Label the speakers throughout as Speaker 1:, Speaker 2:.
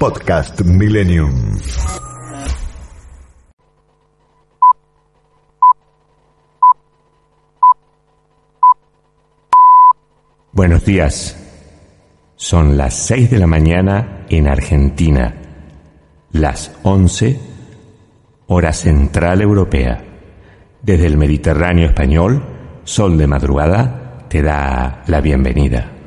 Speaker 1: Podcast Millennium.
Speaker 2: Buenos días. Son las 6 de la mañana en Argentina, las 11 hora central europea. Desde el Mediterráneo español, Sol de Madrugada te da la bienvenida.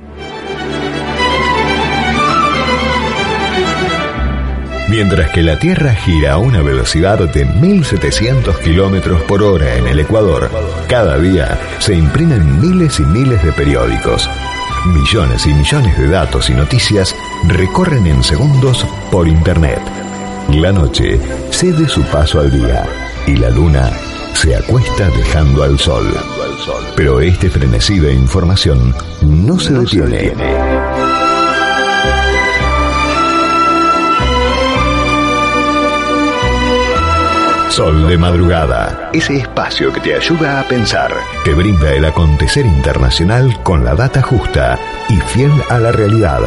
Speaker 1: Mientras que la Tierra gira a una velocidad de 1700 kilómetros por hora en el Ecuador, cada día se imprimen miles y miles de periódicos. Millones y millones de datos y noticias recorren en segundos por Internet. La noche cede su paso al día y la luna se acuesta dejando al sol. Pero este frenesí de información no se detiene. Sol de Madrugada, ese espacio que te ayuda a pensar, te brinda el acontecer internacional con la data justa y fiel a la realidad,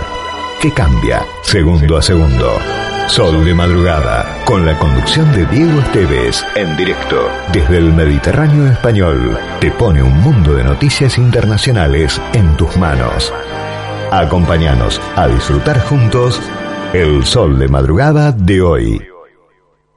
Speaker 1: que cambia segundo a segundo. Sol de Madrugada, con la conducción de Diego Esteves, en directo desde el Mediterráneo español, te pone un mundo de noticias internacionales en tus manos. Acompáñanos a disfrutar juntos el Sol de Madrugada de hoy.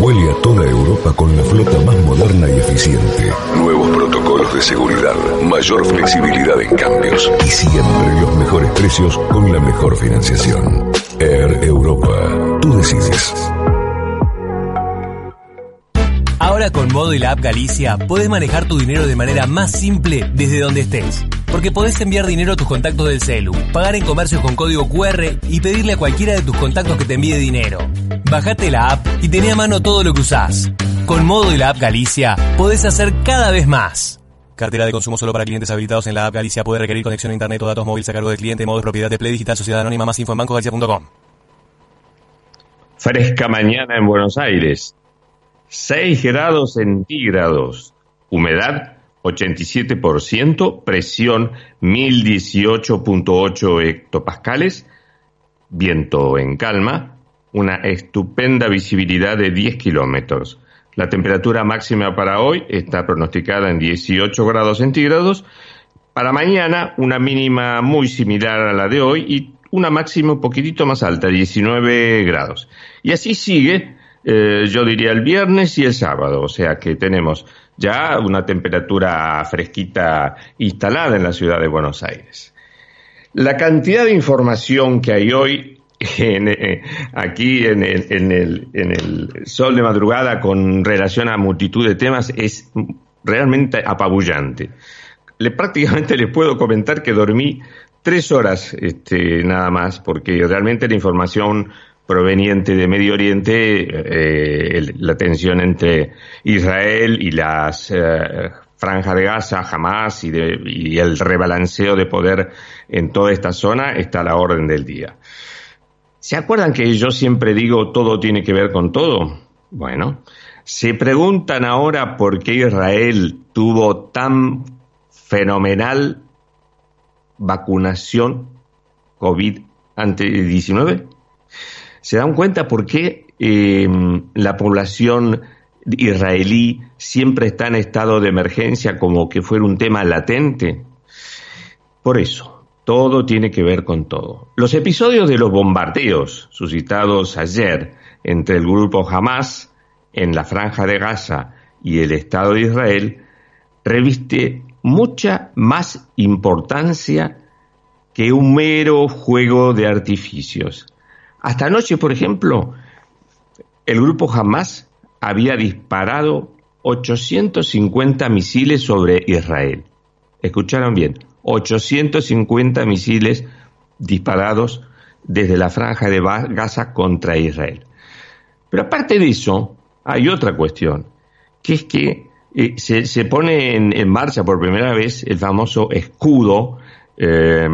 Speaker 1: Vuele a toda Europa con la flota más moderna y eficiente. Nuevos protocolos de seguridad, mayor flexibilidad en cambios y siempre los mejores precios con la mejor financiación. Air Europa. Tú decides.
Speaker 3: Ahora con Modo y la app Galicia podés manejar tu dinero de manera más simple desde donde estés. Porque podés enviar dinero a tus contactos del celu, pagar en comercios con código QR y pedirle a cualquiera de tus contactos que te envíe dinero. Bajate la app y tené a mano todo lo que usás. Con Modo y la app Galicia podés hacer cada vez más. Cartera de consumo solo para clientes habilitados en la app Galicia. Puede requerir conexión a internet o datos móviles a cargo del cliente. Modo de propiedad de Play Digital Sociedad Anónima. Más info en bancogalicia.com.
Speaker 4: Fresca mañana en Buenos Aires. 6 grados centígrados. Humedad 87%. Presión 1018.8 hectopascales. Viento en calma. Una estupenda visibilidad de 10 kilómetros. La temperatura máxima para hoy está pronosticada en 18 grados centígrados. Para mañana, una mínima muy similar a la de hoy y una máxima un poquitito más alta, 19 grados. Y así sigue, eh, yo diría, el viernes y el sábado. O sea que tenemos ya una temperatura fresquita instalada en la ciudad de Buenos Aires. La cantidad de información que hay hoy en, eh, aquí en el, en, el, en el sol de madrugada con relación a multitud de temas es realmente apabullante. Le, prácticamente les puedo comentar que dormí tres horas este, nada más, porque realmente la información proveniente de Medio Oriente, eh, la tensión entre Israel y las eh, franjas de Gaza, Hamas y, de- y el rebalanceo de poder en toda esta zona está a la orden del día. ¿Se acuerdan que yo siempre digo todo tiene que ver con todo? Bueno, se preguntan ahora por qué Israel tuvo tan fenomenal vacunación COVID ante 19. ¿Se dan cuenta por qué eh, la población israelí siempre está en estado de emergencia como que fuera un tema latente? Por eso, todo tiene que ver con todo. Los episodios de los bombardeos suscitados ayer entre el grupo Hamas en la franja de Gaza y el Estado de Israel reviste mucha más importancia que un mero juego de artificios. Hasta anoche, por ejemplo, el grupo Hamas había disparado 850 misiles sobre Israel. Escucharon bien, 850 misiles disparados desde la franja de Gaza contra Israel. Pero aparte de eso, hay otra cuestión, que es que eh, se, pone en, marcha por primera vez el famoso escudo eh,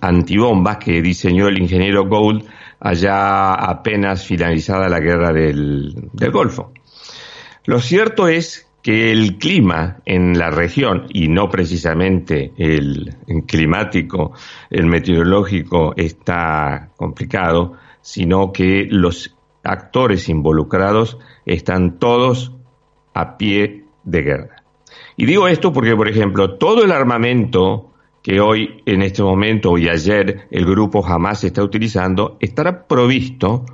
Speaker 4: antibombas que diseñó el ingeniero Gould allá apenas finalizada la guerra del, del Golfo. Lo cierto es que el clima en la región, y no precisamente el, climático, el meteorológico, está complicado, sino que los actores involucrados están todos a pie de guerra. Y digo esto porque, por ejemplo, todo el armamento que hoy, en este momento y ayer, el grupo Hamas está utilizando, estará provisto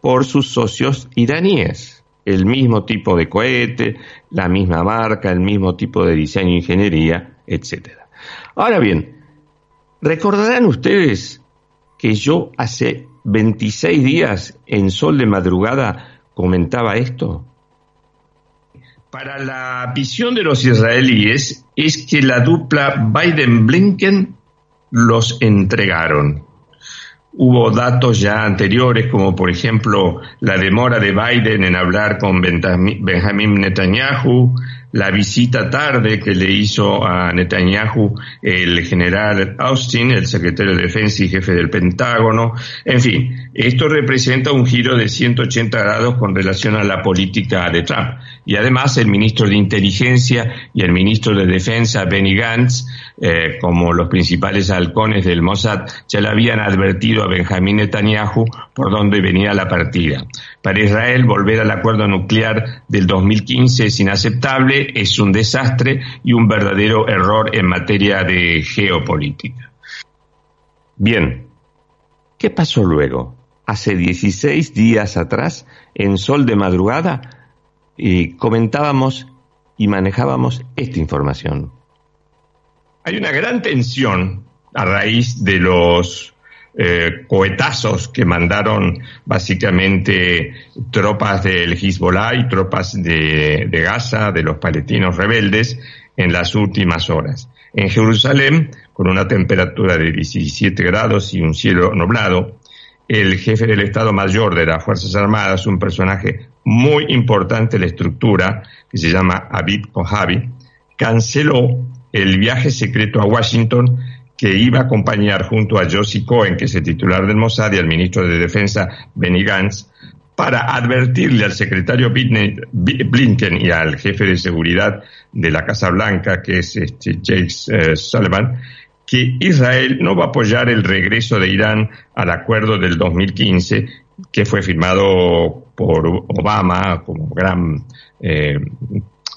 Speaker 4: por sus socios iraníes. El mismo tipo de cohete, la misma marca, el mismo tipo de diseño ingeniería, etc. Ahora bien, recordarán ustedes que yo hace 26 días en Sol de Madrugada comentaba esto. Para la visión de los israelíes es que la dupla Biden-Blinken los entregaron. Hubo datos ya anteriores, como por ejemplo la demora de Biden en hablar con Benjamin Netanyahu, la visita tarde que le hizo a Netanyahu el general Austin, el secretario de Defensa y jefe del Pentágono. En fin, esto representa un giro de 180 grados con relación a la política de Trump. Y además el ministro de Inteligencia y el ministro de Defensa, Benny Gantz, eh, como los principales halcones del Mossad, ya le habían advertido a Benjamin Netanyahu por dónde venía la partida. Para Israel, volver al acuerdo nuclear del 2015 es inaceptable, es un desastre y un verdadero error en materia de geopolítica. Bien, ¿qué pasó luego? Hace 16 días atrás, en Sol de Madrugada, y comentábamos y manejábamos esta información. Hay una gran tensión a raíz de los eh, cohetazos que mandaron básicamente tropas del Hezbollah y tropas de, de Gaza, de los palestinos rebeldes, en las últimas horas. En Jerusalén, con una temperatura de 17 grados y un cielo nublado, el jefe del Estado Mayor de las Fuerzas Armadas, un personaje muy importante en la estructura, que se llama Abid Kojavi, canceló el viaje secreto a Washington que iba a acompañar junto a Josie Cohen, que es el titular del Mossad, y al ministro de Defensa Benny Gantz, para advertirle al secretario Blinken y al jefe de seguridad de la Casa Blanca, que es este Jake eh, Sullivan, que Israel no va a apoyar el regreso de Irán al acuerdo del 2015 que fue firmado por Obama como gran eh,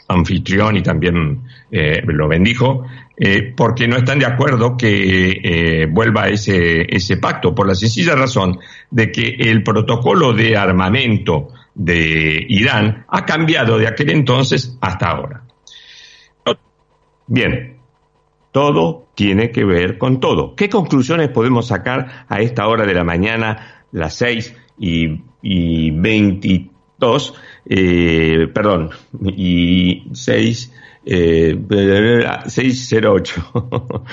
Speaker 4: anfitrión y también eh, lo bendijo, eh, porque no están de acuerdo que eh, vuelva ese, ese pacto, por la sencilla razón de que el protocolo de armamento de Irán ha cambiado de aquel entonces hasta ahora. Bien, todo tiene que ver con todo. ¿Qué conclusiones podemos sacar a esta hora de la mañana, las seis y, y 22, eh, perdón, y 6, eh, 608.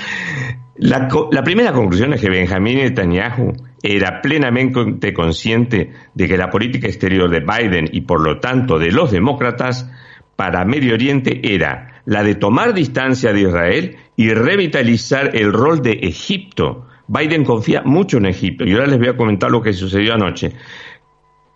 Speaker 4: la, la primera conclusión es que Benjamín Netanyahu era plenamente consciente de que la política exterior de Biden y por lo tanto de los demócratas para Medio Oriente era la de tomar distancia de Israel y revitalizar el rol de Egipto Biden confía mucho en Egipto y ahora les voy a comentar lo que sucedió anoche.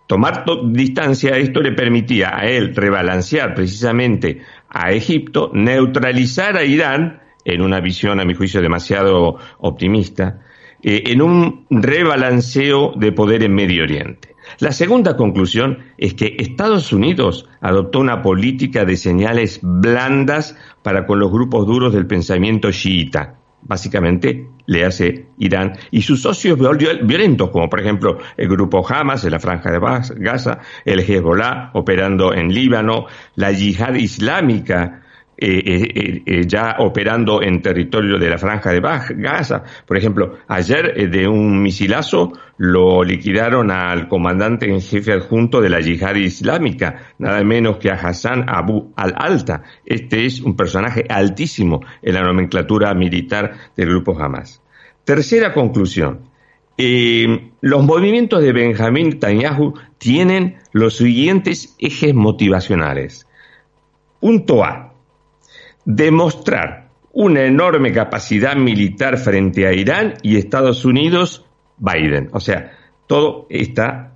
Speaker 4: Tomar distancia esto le permitía a él rebalancear precisamente a Egipto, neutralizar a Irán, en una visión a mi juicio demasiado optimista, eh, en un rebalanceo de poder en Medio Oriente. La segunda conclusión es que Estados Unidos adoptó una política de señales blandas para con los grupos duros del pensamiento chiita básicamente le hace Irán y sus socios violentos, como por ejemplo el grupo Hamas en la franja de Gaza, el Hezbollah operando en Líbano, la yihad islámica eh, eh, eh, ya operando en territorio de la franja de Gaza. Por ejemplo, ayer de un misilazo lo liquidaron al comandante en jefe adjunto de la yihad islámica, nada menos que a Hassan Abu al-Alta. Este es un personaje altísimo en la nomenclatura militar del grupo Hamas. Tercera conclusión. los movimientos de Benjamín Netanyahu tienen los siguientes ejes motivacionales. Punto A demostrar una enorme capacidad militar frente a Irán y Estados Unidos, Biden. O sea, todo está,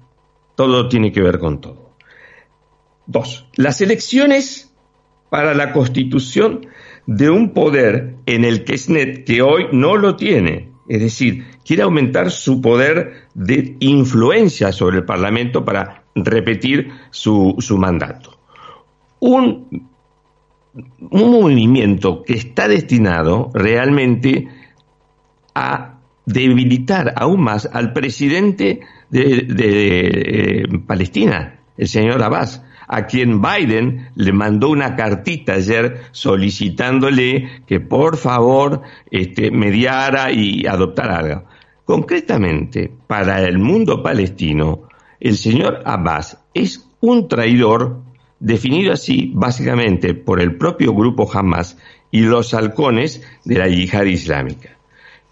Speaker 4: todo tiene que ver con todo. Dos, las elecciones para la constitución de un poder en el que SNET, que hoy no lo tiene, es decir, quiere aumentar su poder de influencia sobre el Parlamento para repetir su, su mandato. Un un movimiento que está destinado realmente a debilitar aún más al presidente de, eh, Palestina, el señor Abbas, a quien Biden le mandó una cartita ayer solicitándole que por favor este, mediara y adoptara algo. Concretamente, para el mundo palestino, el señor Abbas es un traidor definido así básicamente por el propio grupo Hamas y los halcones de la yihad islámica.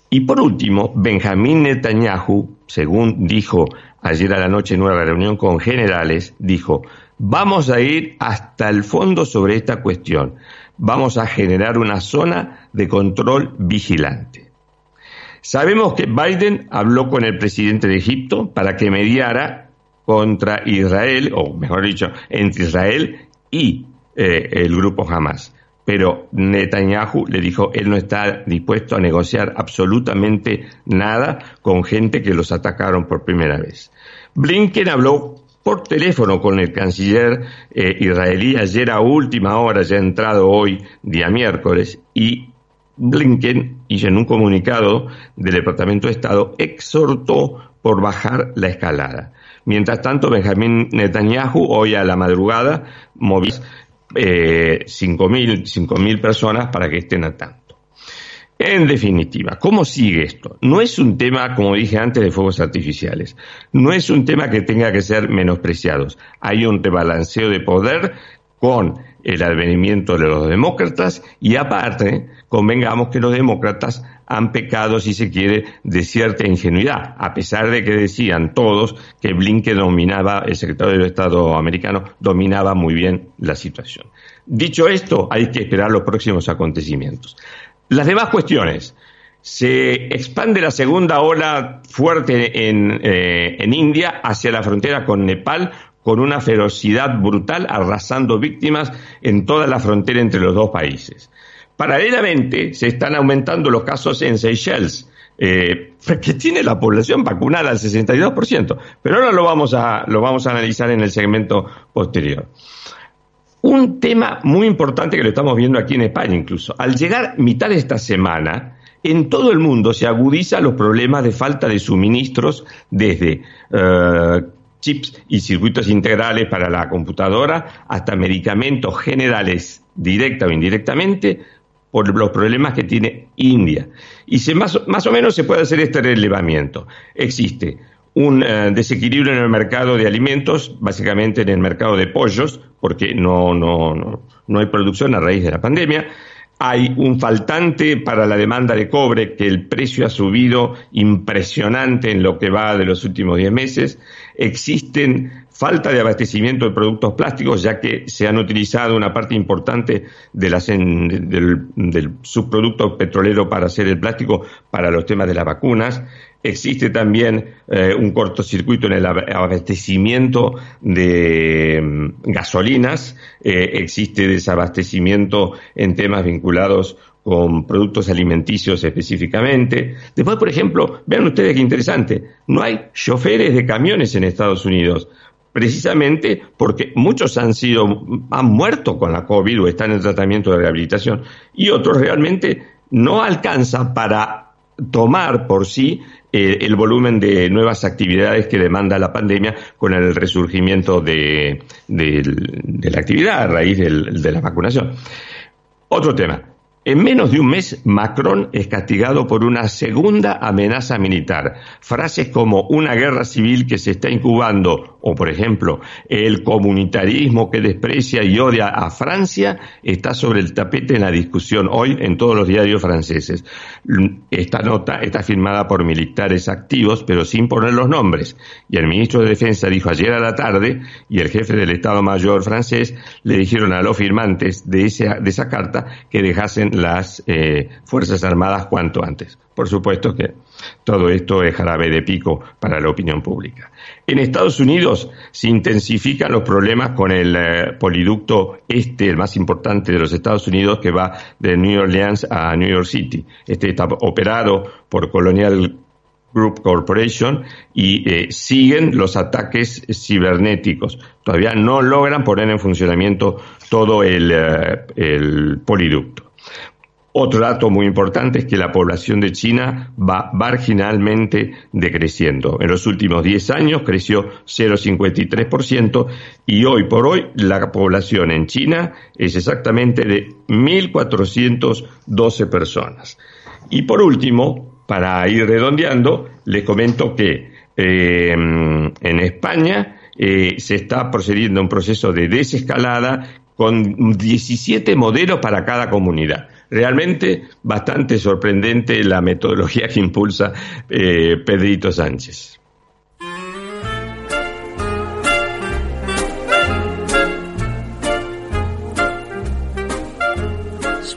Speaker 4: Y por último, Benjamín Netanyahu, según dijo ayer a la noche en una reunión con generales, dijo, vamos a ir hasta el fondo sobre esta cuestión, vamos a generar una zona de control vigilante. Sabemos que Biden habló con el presidente de Egipto para que mediara contra Israel, o mejor dicho, entre Israel y eh, el grupo Hamas. Pero Netanyahu le dijo, él no está dispuesto a negociar absolutamente nada con gente que los atacaron por primera vez. Blinken habló por teléfono con el canciller eh, israelí ayer a última hora, ya entrado hoy, día miércoles, y Blinken hizo en un comunicado del Departamento de Estado, exhortó por bajar la escalada. Mientras tanto, Benjamín Netanyahu, hoy a la madrugada, movió eh, 5.000 personas para que estén a tanto. En definitiva, ¿cómo sigue esto? No es un tema, como dije antes, de fuegos artificiales. No es un tema que tenga que ser menospreciados. Hay un rebalanceo de poder con el advenimiento de los demócratas y aparte, convengamos que los demócratas han pecado, si se quiere, de cierta ingenuidad, a pesar de que decían todos que Blinken dominaba, el secretario de Estado americano, dominaba muy bien la situación. Dicho esto, hay que esperar los próximos acontecimientos. Las demás cuestiones. Se expande la segunda ola fuerte en, eh, en India hacia la frontera con Nepal con una ferocidad brutal, arrasando víctimas en toda la frontera entre los dos países. Paralelamente, se están aumentando los casos en Seychelles, eh, que tiene la población vacunada al 62%, pero ahora lo vamos, a, lo vamos a analizar en el segmento posterior. Un tema muy importante que lo estamos viendo aquí en España incluso. Al llegar mitad de esta semana, en todo el mundo se agudizan los problemas de falta de suministros desde eh, chips y circuitos integrales para la computadora hasta medicamentos generales directa o indirectamente, por los problemas que tiene India. Y se, más, más o menos se puede hacer este relevamiento. Existe un eh, desequilibrio en el mercado de alimentos, básicamente en el mercado de pollos, porque no, no, no, no hay producción a raíz de la pandemia. Hay un faltante para la demanda de cobre, que el precio ha subido impresionante en lo que va de los últimos 10 meses. Existen falta de abastecimiento de productos plásticos, ya que se han utilizado una parte importante de las, del, subproducto petrolero para hacer el plástico para los temas de las vacunas. Existe también eh, un cortocircuito en el abastecimiento de mm, gasolinas, eh, existe desabastecimiento en temas vinculados con productos alimenticios específicamente. Después, por ejemplo, vean ustedes qué interesante, no hay choferes de camiones en Estados Unidos precisamente porque muchos han sido, han muerto con la COVID o están en tratamiento de rehabilitación y otros realmente no alcanza para tomar por sí eh, el volumen de nuevas actividades que demanda la pandemia con el resurgimiento de, la actividad a raíz de la vacunación. Otro tema. En menos de un mes, Macron es castigado por una segunda amenaza militar. Frases como una guerra civil que se está incubando o, por ejemplo, el comunitarismo que desprecia y odia a Francia está sobre el tapete en la discusión hoy en todos los diarios franceses. Esta nota está firmada por militares activos, pero sin poner los nombres. Y el ministro de Defensa dijo ayer a la tarde, y el jefe del Estado Mayor francés le dijeron a los firmantes de esa, de esa carta que dejasen las eh, Fuerzas Armadas cuanto antes. Por supuesto que todo esto es jarabe de pico para la opinión pública. En Estados Unidos se intensifican los problemas con el eh, poliducto este, el más importante de los Estados Unidos, que va de New Orleans a New York City. Este está operado por Colonial Group Corporation y eh, siguen los ataques cibernéticos. Todavía no logran poner en funcionamiento todo el poliducto. Otro dato muy importante es que la población de China va marginalmente decreciendo. En los últimos 10 años creció 0,53% y hoy por hoy la población en China es exactamente de 1.412 personas. Y por último, para ir redondeando, les comento que eh, en España eh, se está procediendo a un proceso de desescalada con 17 modelos para cada comunidad. Realmente bastante sorprendente la metodología que impulsa eh, Pedrito Sánchez.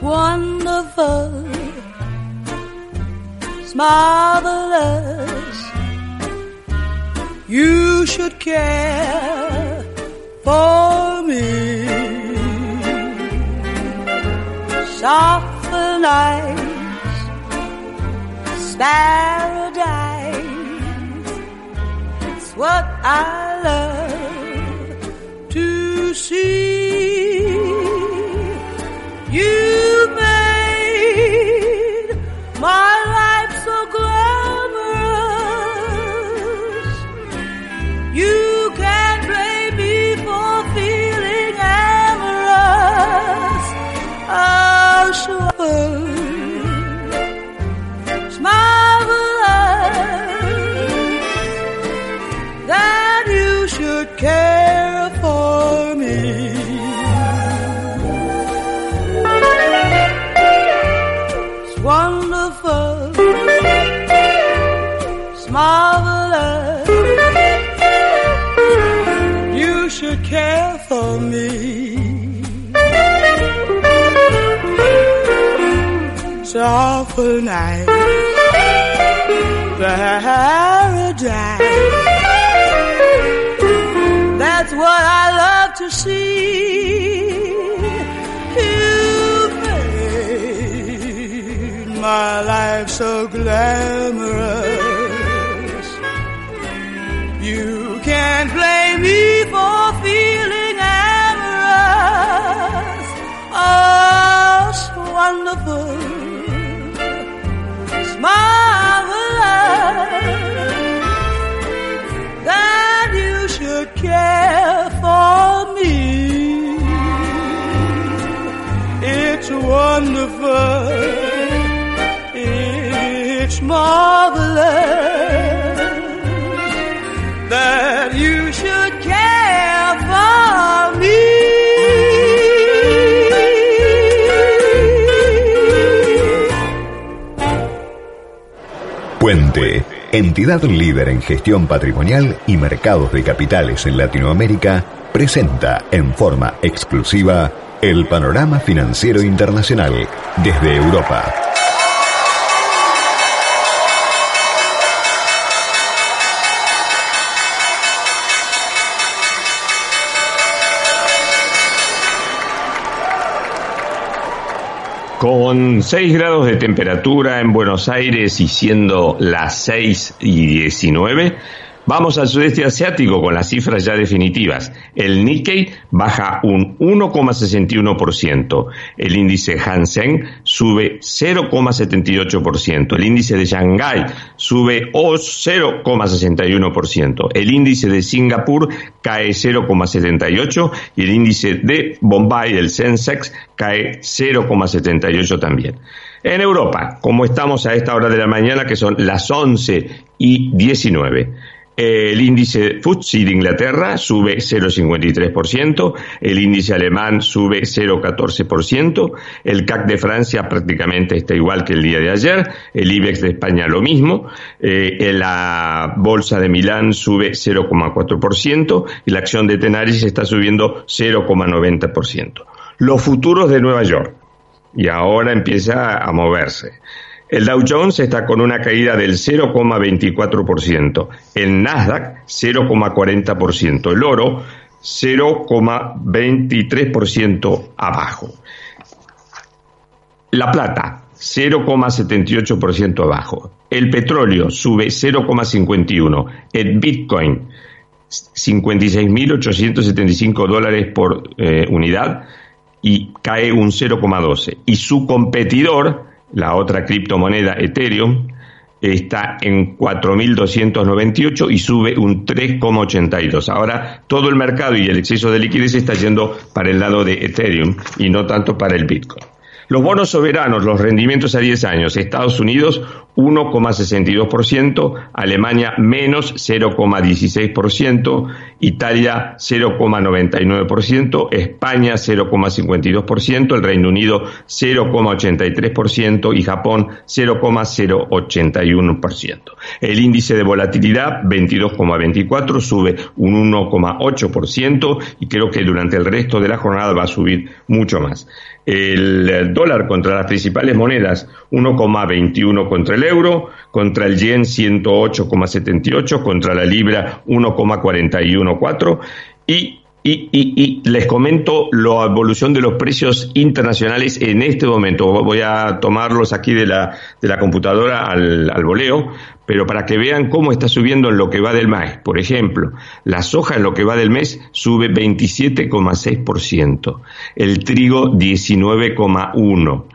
Speaker 4: Wonderful, it's. You should care for me. Softer nights, paradise. It's what I love to see. That you should care for me. It's wonderful, it's marvelous. You should care for me. It's awful night, paradise that's what I love to see. You made my life so glamorous. You can't blame me for feeling amorous. Oh, so wonderful.
Speaker 1: Puente entidad líder en gestión patrimonial y mercados de capitales en Latinoamérica, presenta en forma exclusiva el panorama financiero internacional desde Europa.
Speaker 4: Con 6 grados de temperatura en Buenos Aires y siendo las 6 y 19, Vamos al sudeste asiático con las cifras ya definitivas. El Nikkei baja un 1,61%. El índice Hansen sube 0,78%. El índice de Shanghái sube 0,61%. El índice de Singapur cae 0,78% y el índice de Bombay, el Sensex, cae 0,78 también. En Europa, como estamos a esta hora de la mañana, que son las 11 y 19, el índice FTSE de Inglaterra sube 0,53%, el índice alemán sube 0,14%, el CAC de Francia prácticamente está igual que el día de ayer, el IBEX de España lo mismo, eh, la bolsa de Milán sube 0,4% y la acción de Tenaris está subiendo 0,90%. Los futuros de Nueva York, y ahora empieza a moverse. El Dow Jones está con una caída del 0,24%, el Nasdaq 0,40%, el oro 0,23% abajo. La plata 0,78% abajo. El petróleo sube 0,51%. El Bitcoin 56.875 dólares por eh, unidad y cae un 0,12. Y su competidor la otra criptomoneda Ethereum, está en 4.298 y sube un 3,82. Ahora todo el mercado y el exceso de liquidez está yendo para el lado de Ethereum y no tanto para el Bitcoin. Los bonos soberanos, los rendimientos a 10 años, Estados Unidos 1,62%, Alemania menos 0,16%, Italia 0,99%, España 0,52%, el Reino Unido 0,83% y Japón 0,081%. El índice de volatilidad 22,24 sube un 1,8% y creo que durante el resto de la jornada va a subir mucho más el dólar contra las principales monedas 1,21 contra el euro, contra el yen 108,78, contra la libra 1,414 y y, y, y, les comento la evolución de los precios internacionales en este momento. Voy a tomarlos aquí de la, de la computadora al, al voleo, pero para que vean cómo está subiendo en lo que va del mes. Por ejemplo, la soja en lo que va del mes sube 27,6%, el trigo 19,1%.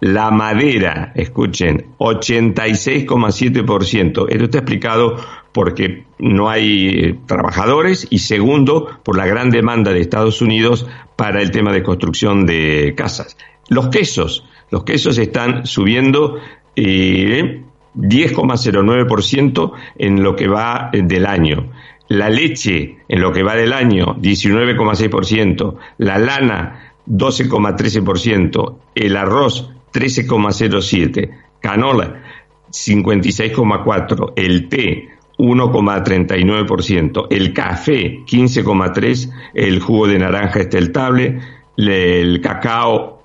Speaker 4: La madera, escuchen, 86,7%. Esto está explicado porque no hay eh, trabajadores y segundo, por la gran demanda de Estados Unidos para el tema de construcción de casas. Los quesos, los quesos están subiendo eh, 10,09% en lo que va eh, del año. La leche en lo que va del año, 19,6%. La lana, 12,13%. El arroz, 13,07%. Canola, 56,4%. El té, 1,39%, el café 15,3%, el jugo de naranja está estable, el cacao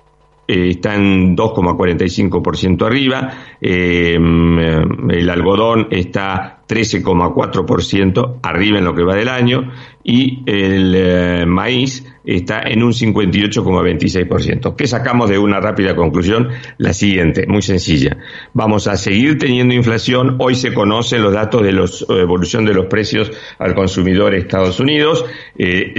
Speaker 4: eh, está en 2,45% arriba, eh, el algodón está 13,4% arriba en lo que va del año y el eh, maíz está en un 58,26%. ¿Qué sacamos de una rápida conclusión? La siguiente, muy sencilla. Vamos a seguir teniendo inflación. Hoy se conocen los datos de la eh, evolución de los precios al consumidor en Estados Unidos. Eh,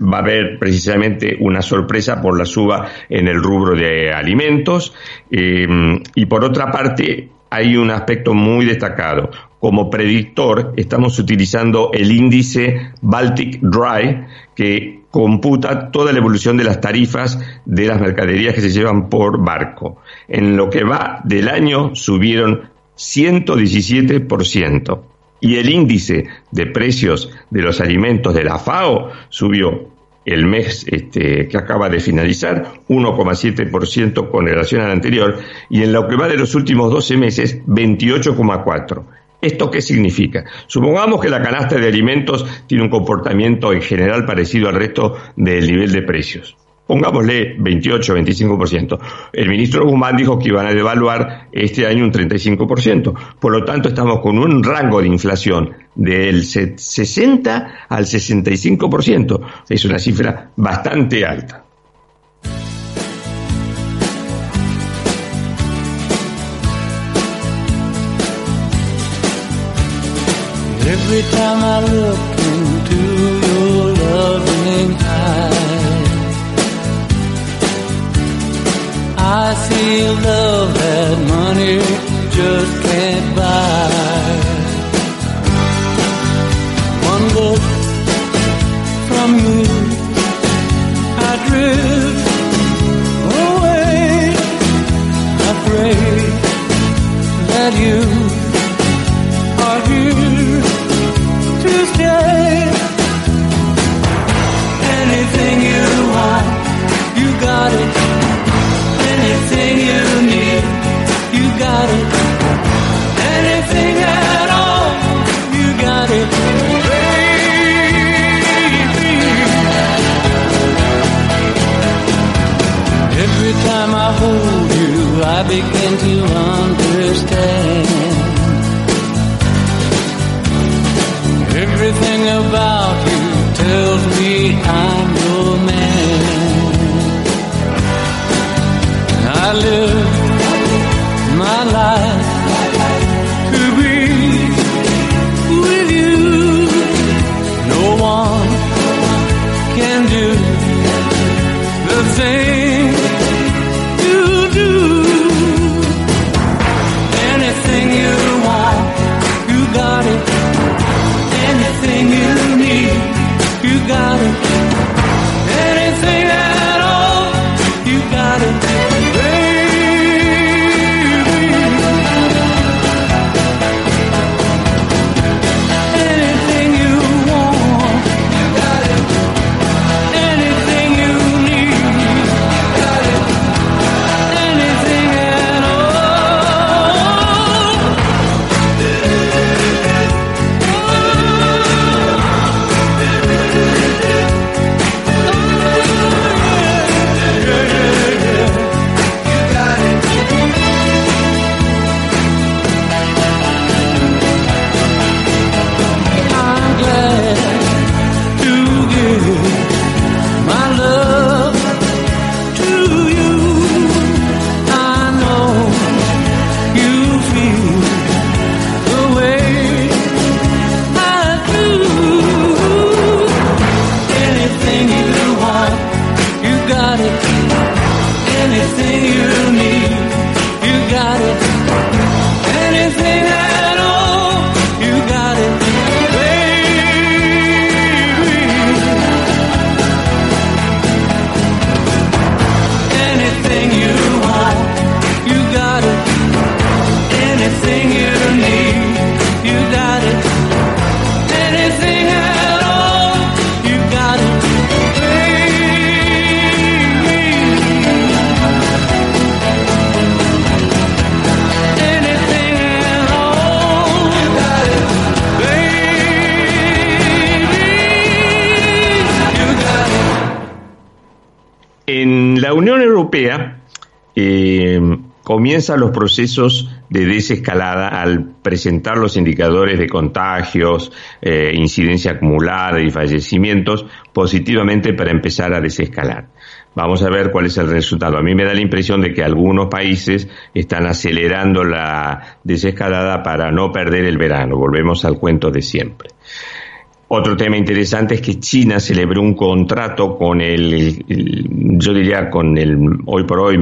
Speaker 4: va a haber precisamente una sorpresa por la suba en el rubro de alimentos. y por otra parte, hay un aspecto muy destacado como predictor estamos utilizando el índice Baltic Dry que computa toda la evolución de las tarifas de las mercaderías que se llevan por barco. En lo que va del año subieron 117% y el índice de precios de los alimentos de la FAO subió el mes este, que acaba de finalizar, 1,7% con relación al anterior, y en lo que va de los últimos 12 meses, 28,4%. ¿Esto qué significa? Supongamos que la canasta de alimentos tiene un comportamiento en general parecido al resto del nivel de precios. Pongámosle 28, 25%. El ministro Guzmán dijo que iban a devaluar este año un 35%. Por lo tanto, estamos con un rango de inflación del 60 al 65%. Es una cifra bastante alta.
Speaker 5: Every time I look into your loving eyes, I see love that money just can't buy. One look from you, I drift away. I pray that you you you got it. Anything you
Speaker 4: comienzan los procesos de desescalada al presentar los indicadores de contagios, eh, incidencia acumulada y fallecimientos positivamente para empezar a desescalar. Vamos a ver cuál es el resultado. A mí me da la impresión de que algunos países están acelerando la desescalada para no perder el verano. Volvemos al cuento de siempre. Otro tema interesante es que China celebró un contrato con el, yo diría, con el hoy por hoy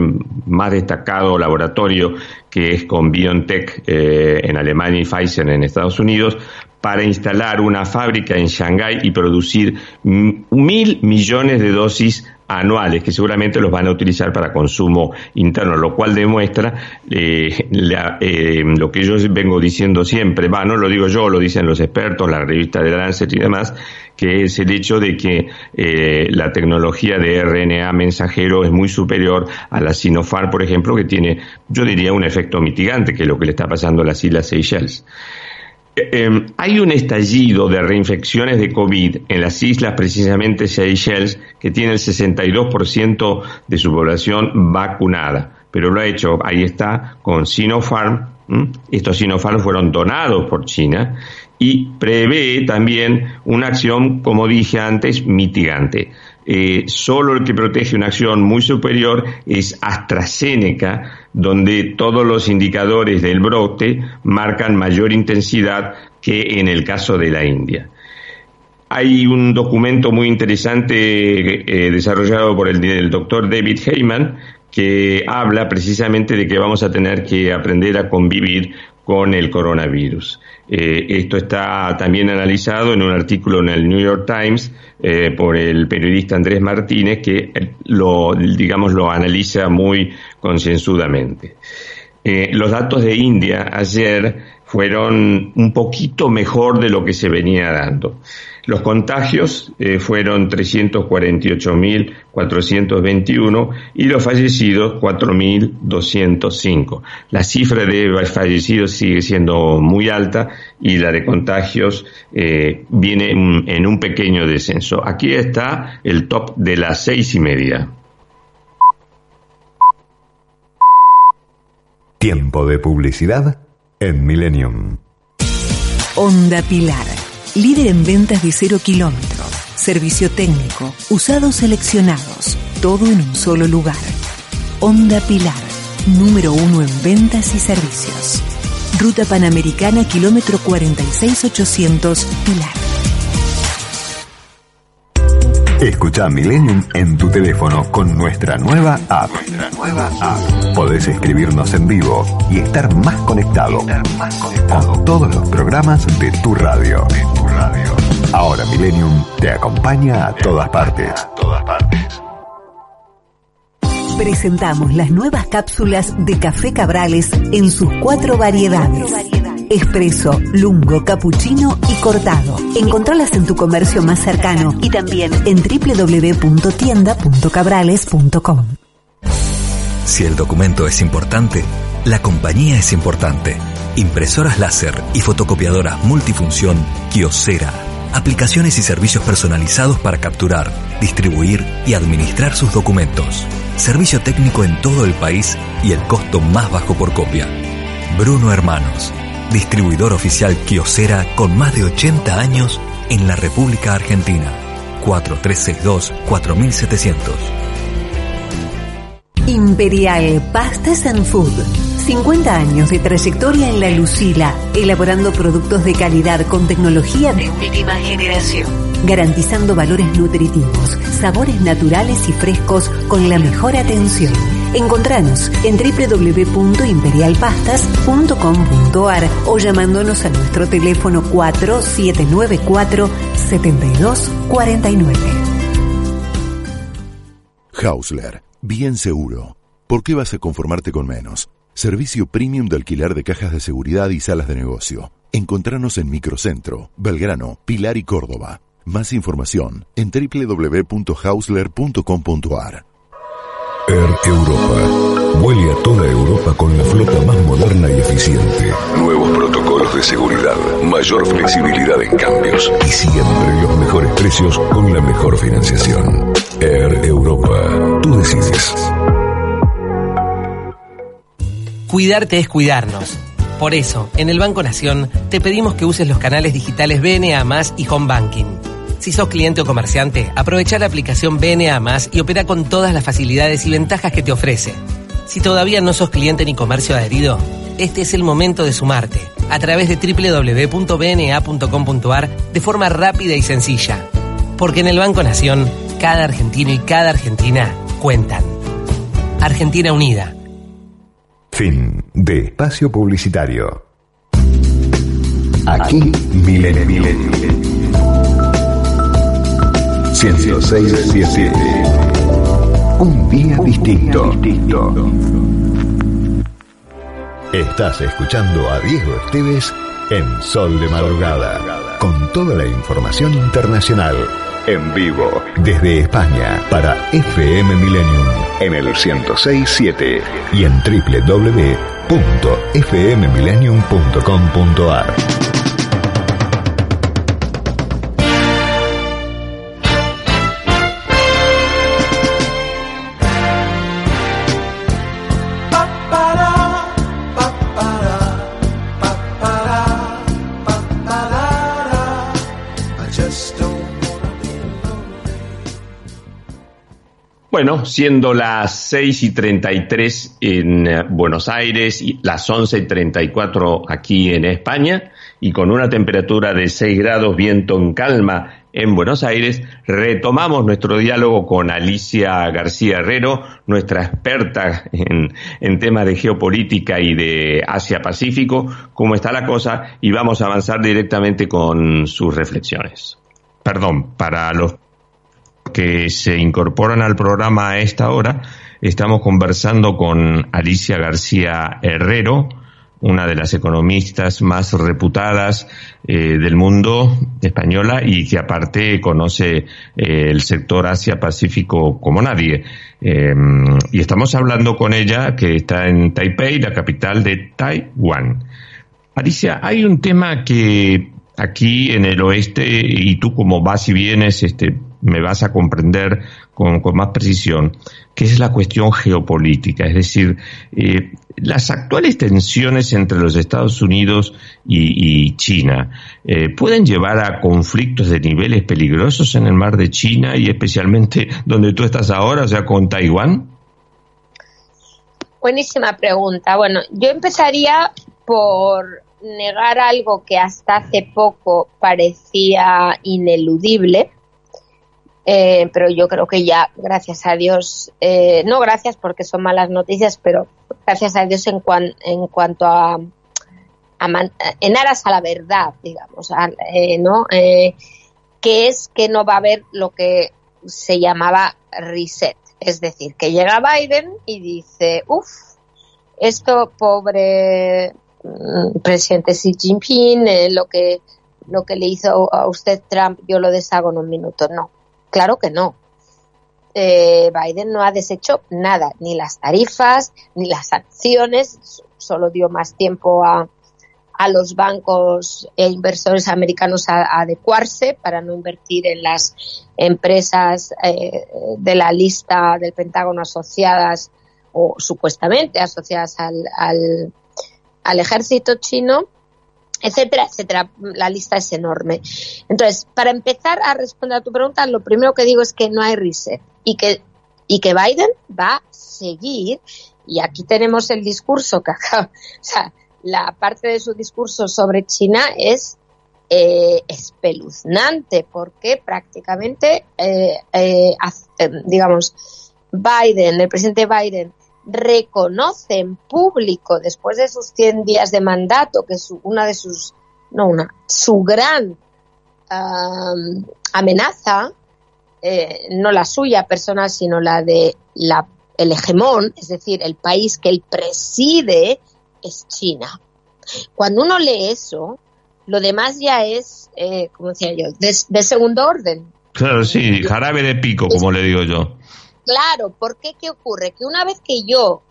Speaker 4: más destacado laboratorio que es con BioNTech eh, en Alemania y Pfizer en Estados Unidos para instalar una fábrica en Shanghái y producir mil millones de dosis anuales que seguramente los van a utilizar para consumo interno, lo cual demuestra eh, la- eh, lo que yo vengo diciendo siempre, va, no lo digo yo, lo dicen los expertos, la revista de Lancet y demás, que es el hecho de que eh, la tecnología de RNA mensajero es muy superior a la Sinopharm, por ejemplo, que tiene, yo diría, un efecto mitigante, que es lo que le está pasando a las Islas Seychelles. Eh, eh, hay un estallido de reinfecciones de COVID en las islas, precisamente Seychelles, que tiene el 62% de su población vacunada, pero lo ha hecho, ahí está, con Sinopharm. Estos Sinopharm fueron donados por China y prevé también una acción, como dije antes, mitigante. Eh, solo el que protege una acción muy superior es AstraZeneca, donde todos los indicadores del brote marcan mayor intensidad que en el caso de la India. Hay un documento muy interesante eh, desarrollado por el, el doctor David Heyman que habla precisamente de que vamos a tener que aprender a convivir con el coronavirus. Eh, esto está también analizado en un artículo en el New York Times eh, por el periodista Andrés Martínez que lo, digamos, lo analiza muy concienzudamente. Eh, los datos de India ayer fueron un poquito mejor de lo que se venía dando. Los contagios eh, fueron 348.421 y los fallecidos 4.205. La cifra de fallecidos sigue siendo muy alta y la de contagios eh, viene en un pequeño descenso. Aquí está el top de las seis y media.
Speaker 1: Tiempo de publicidad en Millennium.
Speaker 6: Onda Pilar, líder en ventas de cero kilómetros, servicio técnico, usados seleccionados, todo en un solo lugar. Onda Pilar, número uno en ventas y servicios. Ruta Panamericana, kilómetro 46800, Pilar.
Speaker 1: Escucha Millennium en tu teléfono con nuestra nueva app. nueva app. Podés escribirnos en vivo y estar más conectado, con todos los programas de tu radio. Ahora Millennium te acompaña a todas partes.
Speaker 6: Presentamos las nuevas cápsulas de Café Cabrales en sus cuatro variedades. Espresso, lungo, cappuccino y cortado. Encontralas en tu comercio más cercano y también en www.tienda.cabrales.com.
Speaker 7: Si el documento es importante, la compañía es importante. Impresoras láser y fotocopiadoras multifunción Kiosera. Aplicaciones y servicios personalizados para capturar, distribuir y administrar sus documentos. Servicio técnico en todo el país y el costo más bajo por copia. Bruno Hermanos, distribuidor oficial Kiosera con más de 80 años en la República Argentina. 4362-4700.
Speaker 6: Imperial Pastas and Food. 50 años de trayectoria en la Lucila, elaborando productos de calidad con tecnología de última generación, garantizando valores nutritivos, sabores naturales y frescos con la mejor atención. Encontranos en www.imperialpastas.com.ar o llamándonos a nuestro teléfono 4794 7249.
Speaker 8: Hausler, bien seguro. ¿Por qué vas a conformarte con menos? Servicio premium de alquiler de cajas de seguridad y salas de negocio. Encontranos en Microcentro, Belgrano, Pilar y Córdoba. Más información en www.hausler.com.ar.
Speaker 1: Air Europa. Vuele a toda Europa con la flota más moderna y eficiente. Nuevos protocolos de seguridad, mayor flexibilidad en cambios y siempre los mejores precios con la mejor financiación. Air Europa. Tú decides.
Speaker 9: Cuidarte es cuidarnos. Por eso, en el Banco Nación te pedimos que uses los canales digitales BNA y Home Banking. Si sos cliente o comerciante, aprovecha la aplicación BNA Más y opera con todas las facilidades y ventajas que te ofrece. Si todavía no sos cliente ni comercio adherido, este es el momento de sumarte a través de www.bna.com.ar de forma rápida y sencilla. Porque en el Banco Nación, cada argentino y cada argentina cuentan. Argentina Unida.
Speaker 1: Fin de espacio publicitario. Aquí Milenio. Milenio. 106.7 Un día distinto. Estás escuchando a Diego Esteves en Sol de Madrugada, con toda la información internacional, en vivo, desde España, para FM Millennium, en el 106.7 y en www.fmmillennium.com.ar.
Speaker 4: Bueno, siendo las 6 y 33 en eh, Buenos Aires y las 11 y 34 aquí en España, y con una temperatura de 6 grados, viento en calma en Buenos Aires, retomamos nuestro diálogo con Alicia García Herrero, nuestra experta en, en temas de geopolítica y de Asia-Pacífico, cómo está la cosa, y vamos a avanzar directamente con sus reflexiones. Perdón, para los que se incorporan al programa a esta hora, estamos conversando con Alicia García Herrero, una de las economistas más reputadas eh, del mundo española y que aparte conoce eh, el sector Asia-Pacífico como nadie. Eh, y estamos hablando con ella que está en Taipei, la capital de Taiwán. Alicia, hay un tema que aquí en el oeste, y tú como vas y vienes, este, me vas a comprender con, más precisión, que es la cuestión geopolítica, es decir, eh, las actuales tensiones entre los Estados Unidos y, China eh, pueden llevar a conflictos de niveles peligrosos en el mar de China y especialmente donde tú estás ahora, o sea, con Taiwán.
Speaker 10: Buenísima pregunta. Bueno, yo empezaría por negar algo que hasta hace poco parecía ineludible, eh, pero yo creo que ya, gracias a Dios, eh, no gracias porque son malas noticias, pero gracias a Dios en, en cuanto a, en aras a la verdad, digamos, eh, ¿no? que es que no va a haber lo que se llamaba reset, es decir, que llega Biden y dice, uff, esto pobre mm, presidente Xi Jinping, lo que lo que le hizo a usted Trump, yo lo deshago en un minuto. No, Claro que no. Eh, Biden no ha deshecho nada, ni las tarifas, ni las acciones, solo dio más tiempo a, los bancos e inversores americanos a, adecuarse para no invertir en las empresas eh, de la lista del Pentágono asociadas o supuestamente asociadas al, al ejército chino etcétera, etcétera. La lista es enorme. Entonces, para empezar a responder a tu pregunta, lo primero que digo es que no hay reset y que, y que Biden va a seguir. Y aquí tenemos el discurso que acaba, o sea, la parte de su discurso sobre China es eh, espeluznante porque prácticamente, eh, eh, digamos, Biden, el presidente Biden, reconoce en público después de sus 100 días de mandato que su, una de sus, no una, su gran amenaza, eh, no la suya personal, sino la de la, el hegemón, es decir, el país que él preside, es China. Cuando uno lee eso, lo demás ya es, eh, como decía yo, de, de segundo orden.
Speaker 4: Claro, sí, jarabe de pico, como le digo yo.
Speaker 10: Claro, ¿por qué? ¿Qué ocurre? Que una vez que yo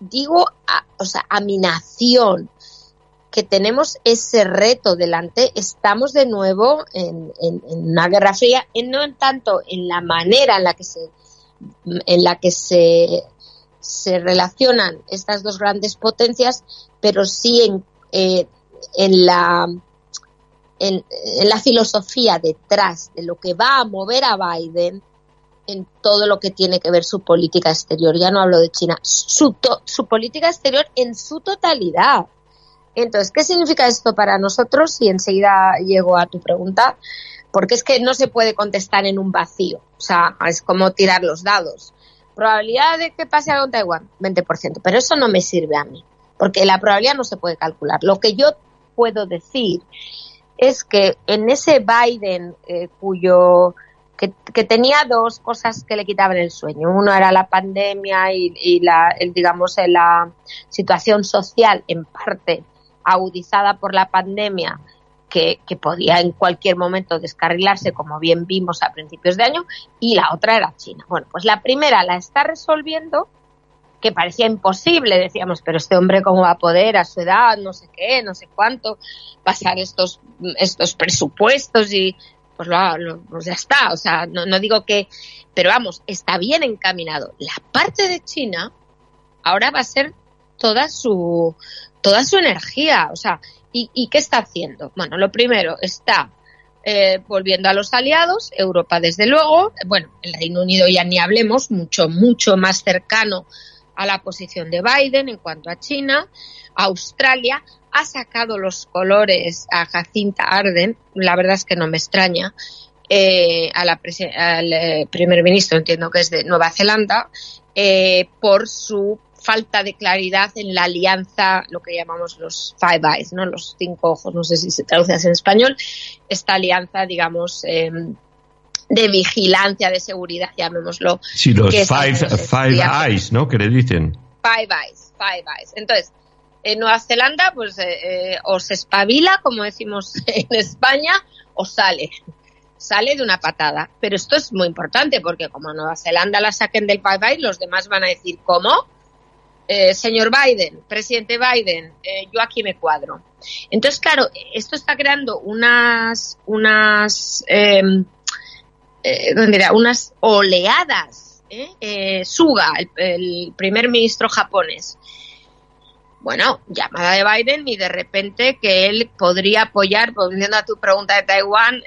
Speaker 10: digo, a, o sea, a mi nación, que tenemos ese reto delante, estamos de nuevo en, una guerra fría, en, no en tanto en la manera en la que se, en la que se, se relacionan estas dos grandes potencias, pero sí en, eh, en la en, la filosofía detrás de lo que va a mover a Biden en todo lo que tiene que ver su política exterior. Ya no hablo de China, su, su política exterior en su totalidad. Entonces, ¿qué significa esto para nosotros? Y enseguida llego a tu pregunta, porque es que no se puede contestar en un vacío. O sea, es como tirar los dados. Probabilidad de que pase algo en Taiwán, 20%. Pero eso no me sirve a mí, porque la probabilidad no se puede calcular. Lo que yo puedo decir es que en ese Biden eh, cuyo que, tenía dos cosas que le quitaban el sueño. Uno era la pandemia y, la, digamos, la situación social, en parte agudizada por la pandemia, que, que, podía en cualquier momento descarrilarse, como bien vimos a principios de año, y la otra era China. Bueno, pues la primera la está resolviendo, que parecía imposible, decíamos, pero este hombre cómo va a poder a su edad, no sé qué, no sé cuánto, pasar estos, estos presupuestos y pues, lo, pues ya está. O sea, no, no digo que, pero vamos, está bien encaminado. La parte de China ahora va a ser toda su, toda su energía. O sea, ¿y, qué está haciendo? Bueno, lo primero, está Eh, volviendo a los aliados, Europa desde luego, bueno, el Reino Unido ya ni hablemos, mucho, mucho más cercano a la posición de Biden en cuanto a China, Australia ha sacado los colores a Jacinta Arden, la verdad es que no me extraña, eh, a la al eh, primer ministro, entiendo que es de Nueva Zelanda, eh, por su falta de claridad en la alianza, lo que llamamos los Five Eyes, ¿no? los cinco ojos, no sé si se traduce así en español, esta alianza, digamos, em, de vigilancia, de seguridad, llamémoslo.
Speaker 4: Sí, los
Speaker 10: que
Speaker 4: Five, five. Eyes, ¿no? Que le dicen.
Speaker 10: Five Eyes, Five Eyes. Entonces, en Nueva Zelanda, pues eh, eh, o se espabila, como decimos en España, o sale. Sale de una patada. Pero esto es muy importante porque como Nueva Zelanda la saquen del Five Eyes, los demás van a decir, ¿cómo? Eh, señor Biden, presidente Biden, eh, yo aquí me cuadro. Entonces, claro, esto está creando unas, unas, eh, ¿dónde era? unas oleadas. ¿eh? Eh, Suga, el, primer ministro japonés, bueno, llamada de Biden y de repente que él podría apoyar, volviendo a tu pregunta de Taiwán,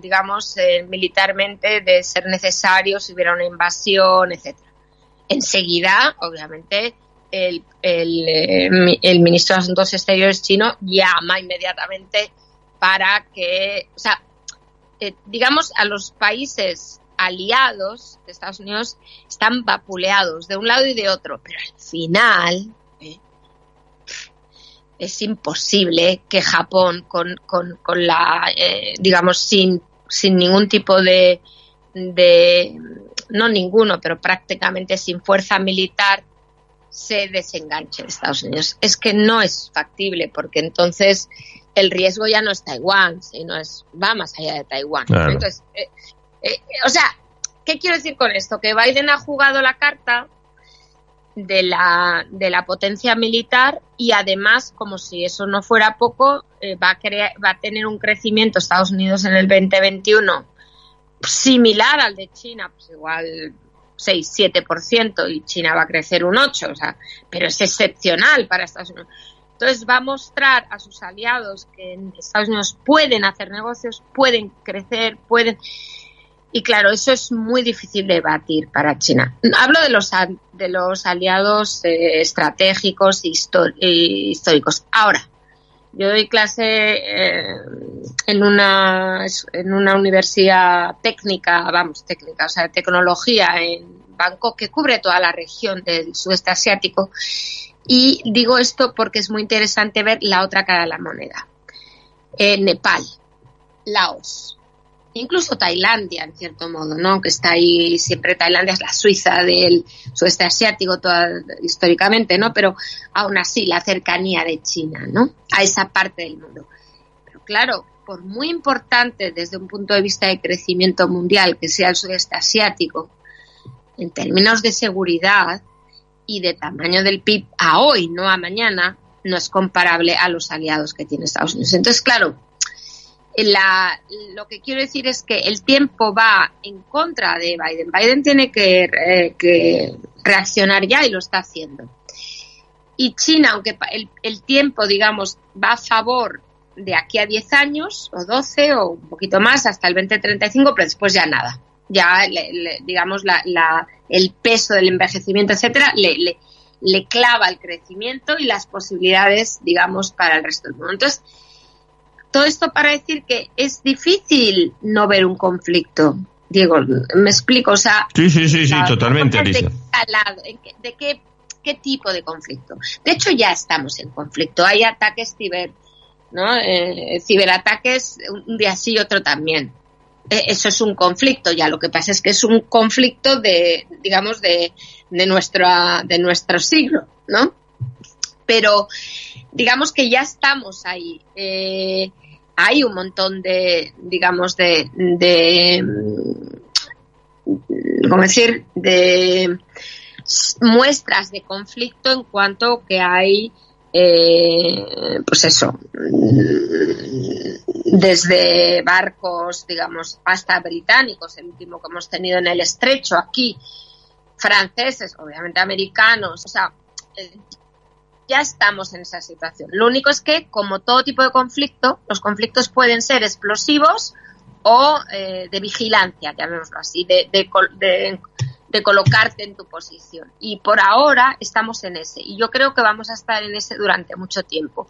Speaker 10: digamos, militarmente de ser necesario si hubiera una invasión, etcétera. Enseguida, obviamente, el, el, el ministro de Asuntos Exteriores chino llama inmediatamente para que, o sea, eh, digamos, a los países aliados de Estados Unidos están vapuleados de un lado y de otro, pero al final eh, es imposible que Japón, con, con, con la, eh, digamos, sin, sin ningún tipo de, de, no ninguno, pero prácticamente sin fuerza militar, se desenganche de Estados Unidos. Es que no es factible, porque entonces el riesgo ya no es Taiwán, sino es, va más allá de Taiwán.
Speaker 4: Claro.
Speaker 10: Entonces, eh, eh, o sea, ¿qué quiero decir con esto? Que Biden ha jugado la carta de la, de la potencia militar y además, como si eso no fuera poco, eh, va, a va a tener un crecimiento Estados Unidos en el 2021 similar al de China, pues igual 6-7% y China va a crecer un 8%, o sea, pero es excepcional para Estados Unidos. Entonces va a mostrar a sus aliados que en Estados Unidos pueden hacer negocios, pueden crecer, pueden... Y claro, eso es muy difícil de batir para China. Hablo de los, de los aliados eh, estratégicos e y históricos. Ahora, yo doy clase eh, en, una, en una universidad técnica, vamos, técnica, o sea, de tecnología en Bangkok, que cubre toda la región del sudeste asiático. Y digo esto porque es muy interesante ver la otra cara de la moneda. Eh, Nepal, Laos, incluso Tailandia, en cierto modo, ¿no? Que está ahí, siempre Tailandia es la Suiza del sudeste asiático toda, históricamente, ¿no? Pero aún así, la cercanía de China, ¿no? A esa parte del mundo. Pero claro, por muy importante desde un punto de vista de crecimiento mundial que sea el sudeste asiático, en términos de seguridad y de tamaño del PIB a hoy, no a mañana, no es comparable a los aliados que tiene Estados Unidos. Entonces, claro, la, lo que quiero decir es que el tiempo va en contra de Biden. Biden tiene que, eh, reaccionar ya y lo está haciendo. Y China, aunque el, el tiempo, digamos, va a favor de aquí a 10 años, o 12, o un poquito más, hasta el 2035, pero después ya nada. Ya, digamos, la- el peso del envejecimiento, etcétera, le, le, le clava el crecimiento y las posibilidades, digamos, para el resto del mundo. Entonces, todo esto para decir que es difícil no ver un conflicto. Diego, me explico, o sea,
Speaker 4: Sí, sí, sí, totalmente,
Speaker 10: ¿de qué ¿De qué, qué tipo de conflicto? De hecho, ya estamos en conflicto. Hay ataques ciber, ¿no? Eh, ciberataques un día sí y otro también. Eh, eso es un conflicto ya. Lo que pasa es que es un conflicto de, digamos, de, de, nuestra, de nuestro siglo, ¿no? Pero digamos que ya estamos ahí. Eh, hay un montón de, digamos, de, de mm, ¿cómo decir? de muestras de conflicto en cuanto que hay eh, pues eso mm, desde barcos digamos hasta británicos el último que hemos tenido en el estrecho aquí franceses obviamente americanos o sea eh, ya estamos en esa situación. Lo único es que, como todo tipo de conflicto, los conflictos pueden ser explosivos o eh, de vigilancia, llamémoslo así, de, de, de, de, colocarte en tu posición. Y por ahora estamos en ese. Y yo creo que vamos a estar en ese durante mucho tiempo.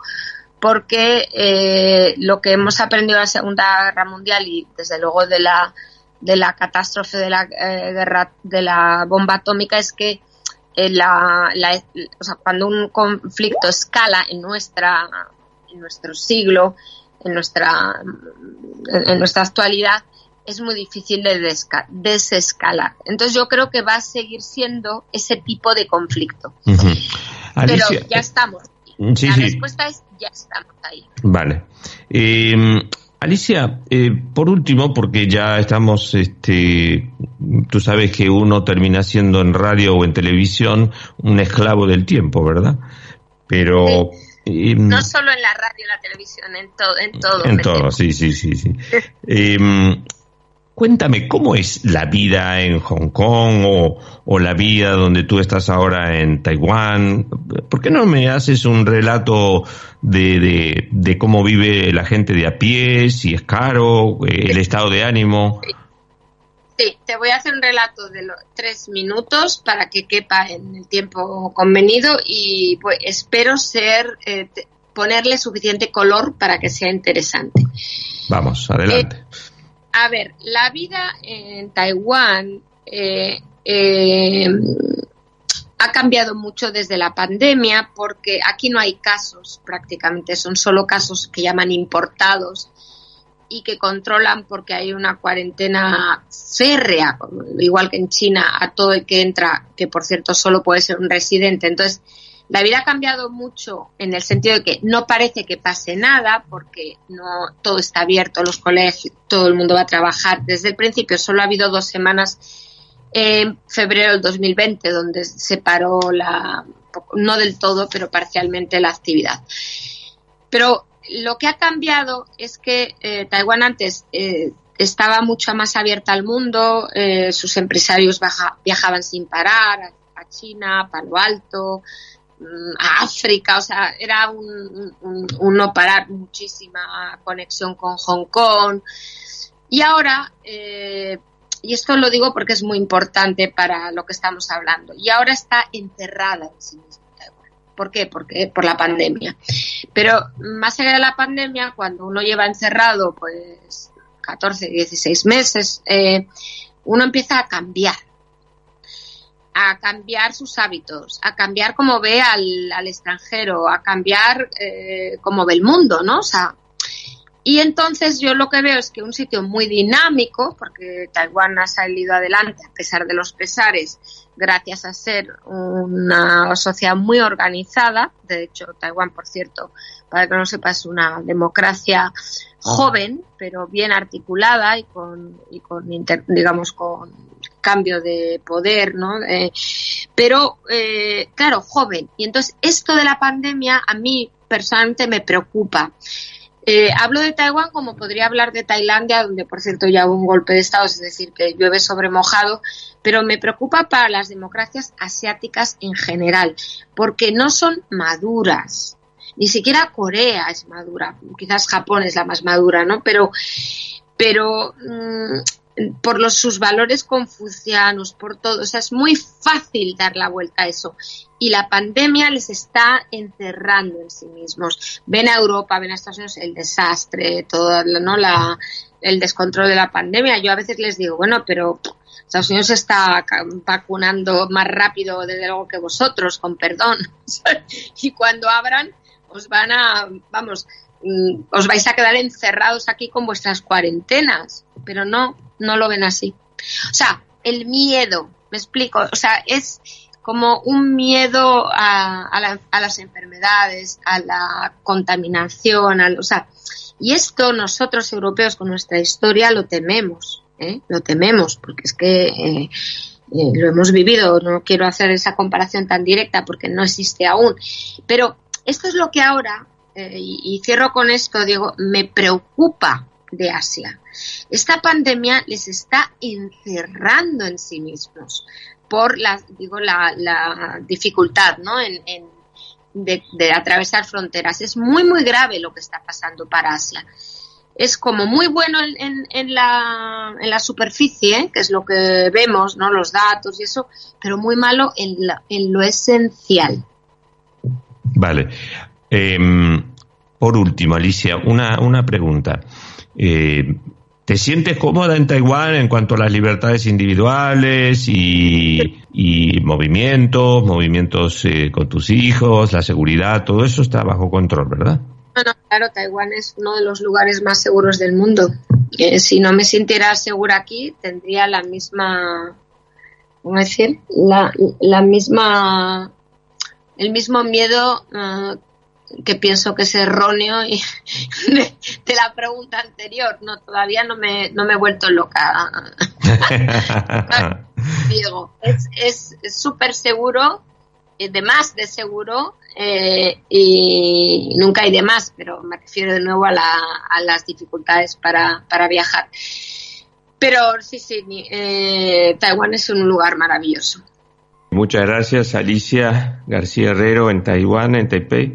Speaker 10: Porque eh, lo que hemos aprendido de la Segunda Guerra Mundial y desde luego de la, de la catástrofe de la eh, guerra de la bomba atómica es que la, la, o sea, cuando un conflicto escala en nuestra en nuestro siglo, en nuestra en nuestra actualidad, es muy difícil de desescalar. Entonces yo creo que va a seguir siendo ese tipo de conflicto. Pero ya estamos. la respuesta es ya estamos ahí.
Speaker 4: Vale. Eh, Alicia, eh, por último, porque ya estamos, este, tú sabes que uno termina siendo en radio o en televisión un esclavo del tiempo, ¿verdad? Pero...
Speaker 10: Em, no solo en la radio, la televisión, en todo. En todo,
Speaker 4: en todo sí, sí, sí. sí. Em, Cuéntame, ¿cómo es la vida en Hong Kong o, la vida donde tú estás ahora en Taiwán? ¿Por qué no me haces un relato de, de, cómo vive la gente de a pie, si es caro, eh, el estado de ánimo?
Speaker 10: Sí, te voy a hacer un relato de los tres minutos para que quepa en el tiempo convenido y pues espero ser eh, ponerle suficiente color para que sea interesante.
Speaker 4: Vamos, adelante. Eh,
Speaker 10: a ver, la vida en Taiwán eh, eh, ha cambiado mucho desde la pandemia porque aquí no hay casos prácticamente, son solo casos que llaman importados y que controlan porque hay una cuarentena férrea, igual que en China, a todo el que entra, que por cierto solo puede ser un residente. Entonces, la vida ha cambiado mucho en el sentido de que no parece que pase nada porque no todo está abierto, los colegios, todo el mundo va a trabajar. Desde el principio solo ha habido dos semanas en febrero del 2020 donde se paró la no del todo, pero parcialmente la actividad. Pero lo que ha cambiado es que eh, Taiwán antes eh, estaba mucho más abierta al mundo, eh, sus empresarios viajaban sin parar a China, a Palo Alto, a África, o sea, era un, no parar, muchísima conexión con Hong Kong. Y ahora, eh, y esto lo digo porque es muy importante para lo que estamos hablando, y ahora está encerrada en sí misma ¿Por qué? Porque por la pandemia. Pero más allá de la pandemia, cuando uno lleva encerrado pues 14, 16 meses, eh, uno empieza a cambiar a cambiar sus hábitos, a cambiar cómo ve al, al extranjero, a cambiar eh, cómo ve el mundo, ¿no? O sea, y entonces yo lo que veo es que un sitio muy dinámico, porque Taiwán ha salido adelante a pesar de los pesares, gracias a ser una sociedad muy organizada. De hecho, Taiwán, por cierto, para que no sepas, es una democracia joven, pero bien articulada y con, y con digamos, con cambio de poder, ¿no? Eh, pero, eh, claro, joven. Y entonces, esto de la pandemia a mí personalmente me preocupa. Eh, hablo de Taiwán como podría hablar de Tailandia, donde por cierto ya hubo un golpe de Estado, es decir, que llueve sobre mojado, pero me preocupa para las democracias asiáticas en general, porque no son maduras. Ni siquiera Corea es madura, quizás Japón es la más madura, ¿no? Pero, pero mm, por los, sus valores confucianos, por todo. O sea, es muy fácil dar la vuelta a eso. Y la pandemia les está encerrando en sí mismos. Ven a Europa, ven a Estados Unidos el desastre, todo, ¿no? La, el descontrol de la pandemia. Yo a veces les digo, bueno, pero Estados Unidos está vacunando más rápido, desde luego, que vosotros, con perdón. y cuando abran, os van a, vamos, mm, os vais a quedar encerrados aquí con vuestras cuarentenas. Pero no, no lo ven así. O sea, el miedo, me explico, o sea, es como un miedo a, a, las enfermedades, a la contaminación, o sea, y esto nosotros europeos con nuestra historia lo tememos, ¿eh? lo tememos, porque es que eh, eh, lo hemos vivido, no quiero hacer esa comparación tan directa porque no existe aún, pero esto es lo que ahora, y, y cierro con esto, digo, me preocupa de Asia. Esta pandemia les está encerrando en sí mismos por la, digo, la, dificultad ¿no? en, de, de atravesar fronteras. Es muy, muy grave lo que está pasando para Asia. Es como muy bueno en, en- en la, en la superficie, que es lo que vemos, ¿no? Los datos y eso, pero muy malo en, la- en lo esencial.
Speaker 4: Vale. Em, por último, Alicia, una, una pregunta. Eh, ¿Te sientes cómoda en Taiwán en cuanto a las libertades individuales y, y movimientos, movimientos eh, con tus hijos, la seguridad, todo eso está bajo control, ¿verdad?
Speaker 10: Bueno, claro, Taiwán es uno de los lugares más seguros del mundo. Eh, si no me sintiera segura aquí, tendría la misma, ¿cómo decir? La, la misma, el mismo miedo eh, que pienso que es erróneo y de, de la pregunta anterior. No, todavía no me, no me he vuelto loca, Diego. Es es es súper seguro, eh, de más de seguro, eh, y nunca hay de más, pero me refiero de nuevo a, la, a las dificultades para, para viajar. Pero sí, sí, eh, Taiwán es un lugar maravilloso.
Speaker 4: Muchas gracias, Alicia García Herrero, en Taiwán, en Taipei,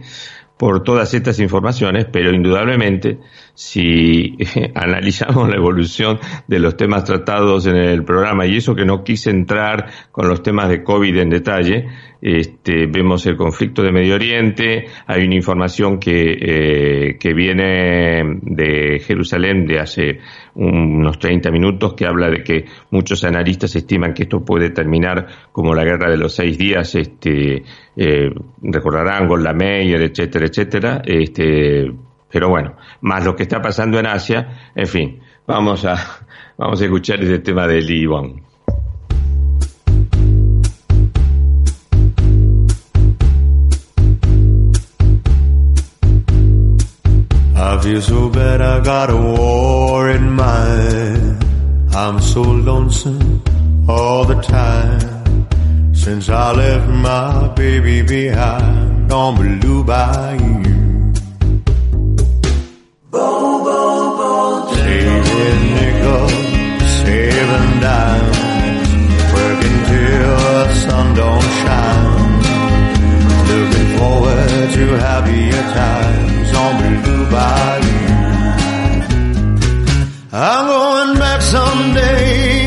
Speaker 4: por todas estas informaciones, pero indudablemente, si analizamos la evolución de los temas tratados en el programa, y eso que no quise entrar con los temas de COVID en detalle, este, vemos el conflicto de Medio Oriente, hay una información que, eh, que viene de Jerusalén de hace unos 30 minutos que habla de que muchos analistas estiman que esto puede terminar como la guerra de los seis días, este, eh, recordarán Golda Meir, etcétera, etcétera, este, pero bueno, más lo que está pasando en Asia, en fin, vamos a, vamos a escuchar este tema de Lee Wong.
Speaker 11: I feel so bad I got a war in mind. I'm so lonesome all the time. Since I left my baby behind on Blue Bayou. Saving nickels, saving dimes, working till the sun don't shine. Looking forward to happier times on Blue Bayou. I'm going back someday,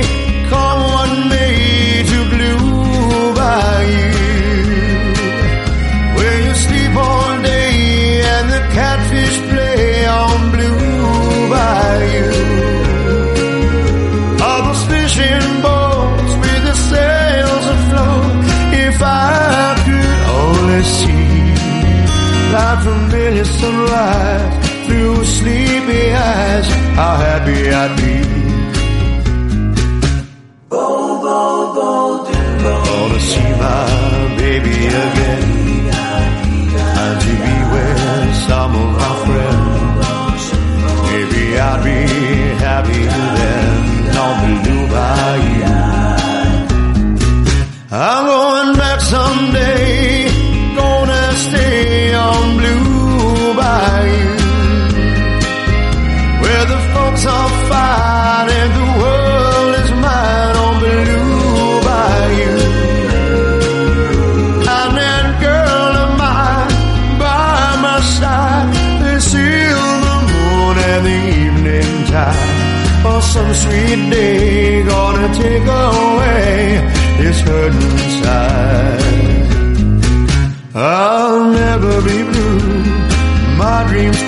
Speaker 11: how happy I'd be.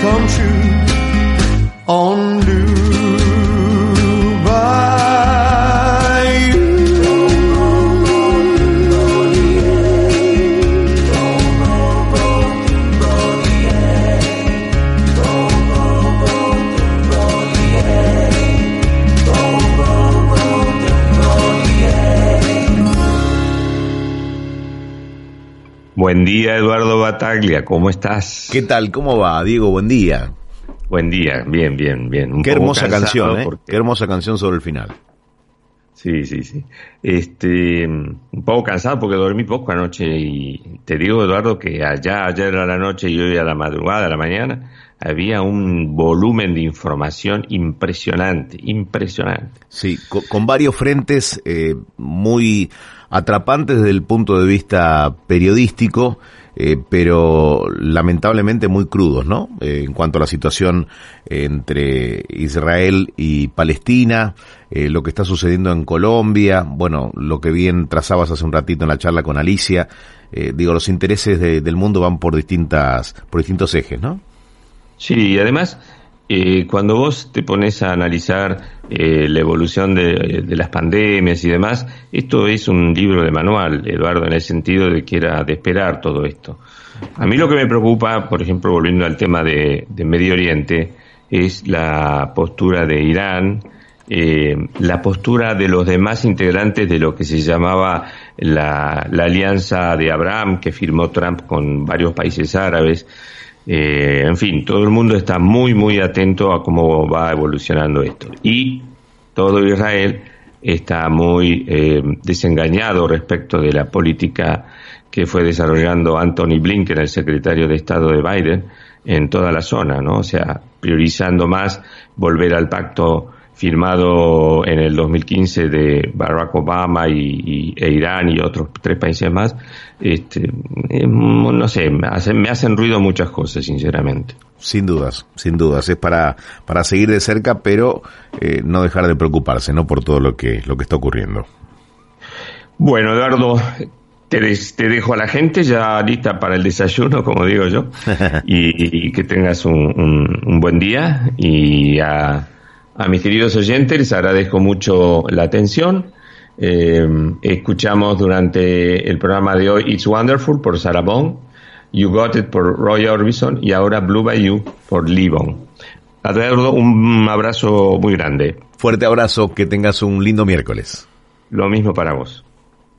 Speaker 4: 光驱 Bataglia, ¿cómo estás?
Speaker 12: ¿Qué tal? ¿Cómo va, Diego? Buen día.
Speaker 4: Buen día, bien, bien, bien. Un
Speaker 12: Qué hermosa canción, ¿eh?
Speaker 4: porque-
Speaker 12: Qué hermosa canción sobre el final.
Speaker 4: Sí, sí, sí. Este, un poco cansado porque dormí poco anoche y te digo, Eduardo, que allá, ayer a la noche y hoy a la madrugada, a la mañana, había un volumen de información impresionante, impresionante.
Speaker 12: Sí, co- con, varios frentes eh, muy atrapantes desde el punto de vista periodístico, eh, pero lamentablemente muy crudos, ¿no? Eh, en cuanto a la situación entre Israel y Palestina, eh, lo que está sucediendo en Colombia, bueno, lo que bien trazabas hace un ratito en la charla con Alicia, eh, digo, los intereses de- del mundo van por distintas, por distintos ejes, ¿no?
Speaker 4: Sí, además, eh, cuando vos te pones a analizar eh, la evolución de, las pandemias y demás, esto es un libro de manual, Eduardo, en el sentido de que era de esperar todo esto. A mí lo que me preocupa, por ejemplo, volviendo al tema de, Medio Oriente, es la postura de Irán, eh, la postura de los demás integrantes de lo que se llamaba la, la alianza de Abraham que firmó Trump con varios países árabes. Eh, en fin, todo el mundo está muy, muy atento a cómo va evolucionando esto. Y todo Israel está muy eh, desengañado respecto de la política que fue desarrollando Anthony Blinken, el secretario de Estado de Biden, en toda la zona, ¿no? O sea, priorizando más volver al pacto firmado en el 2015 de Barack Obama y, y- e Irán y otros tres países más, este, no sé, me hacen, me hacen ruido muchas cosas, sinceramente.
Speaker 12: Sin dudas, sin dudas. Es para, para seguir de cerca, pero eh, no dejar de preocuparse, ¿no? Por todo lo que, lo que está ocurriendo.
Speaker 4: Bueno, Eduardo, te, des- te dejo a la gente ya lista para el desayuno, como digo yo, y, y que tengas un, un- un buen día. Y a, a mis queridos oyentes les agradezco mucho la atención. Eh, escuchamos durante el programa de hoy It's Wonderful por Sarah Bond, You Got It por Roy Orbison y ahora Blue Bayou por Lee Bond. Eduardo, un abrazo muy grande.
Speaker 12: Fuerte abrazo, que tengas un lindo miércoles.
Speaker 4: Lo mismo para vos.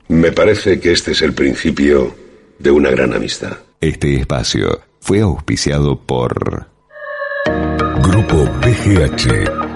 Speaker 13: Me parece que este es el principio de una gran amistad.
Speaker 1: Este espacio fue auspiciado por Grupo PGH.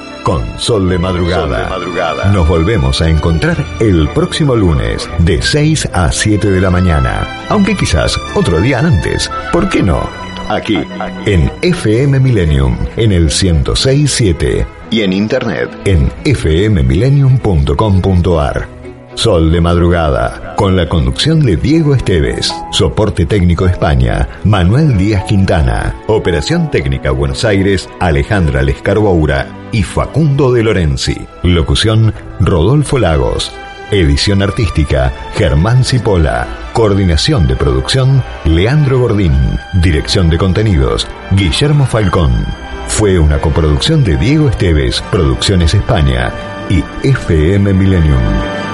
Speaker 1: con
Speaker 8: Sol de Madrugada.
Speaker 1: Nos volvemos a encontrar el próximo lunes de 6 a 7 de la mañana. Aunque quizás otro día antes. ¿Por qué no? Aquí, en FM Millennium, en el 1067. Y en internet, en fmmillennium.com.ar. Sol de Madrugada, con la conducción de Diego Esteves, soporte técnico España, Manuel Díaz Quintana, operación técnica Buenos Aires, Alejandra Lescarboura y Facundo de Lorenzi, locución Rodolfo Lagos, edición artística Germán Cipolla, coordinación de producción Leandro Gordín, dirección de contenidos Guillermo Falcón. Fue una coproducción de Diego Esteves, Producciones España y FM Millennium.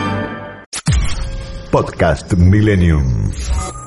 Speaker 1: Podcast Millennium.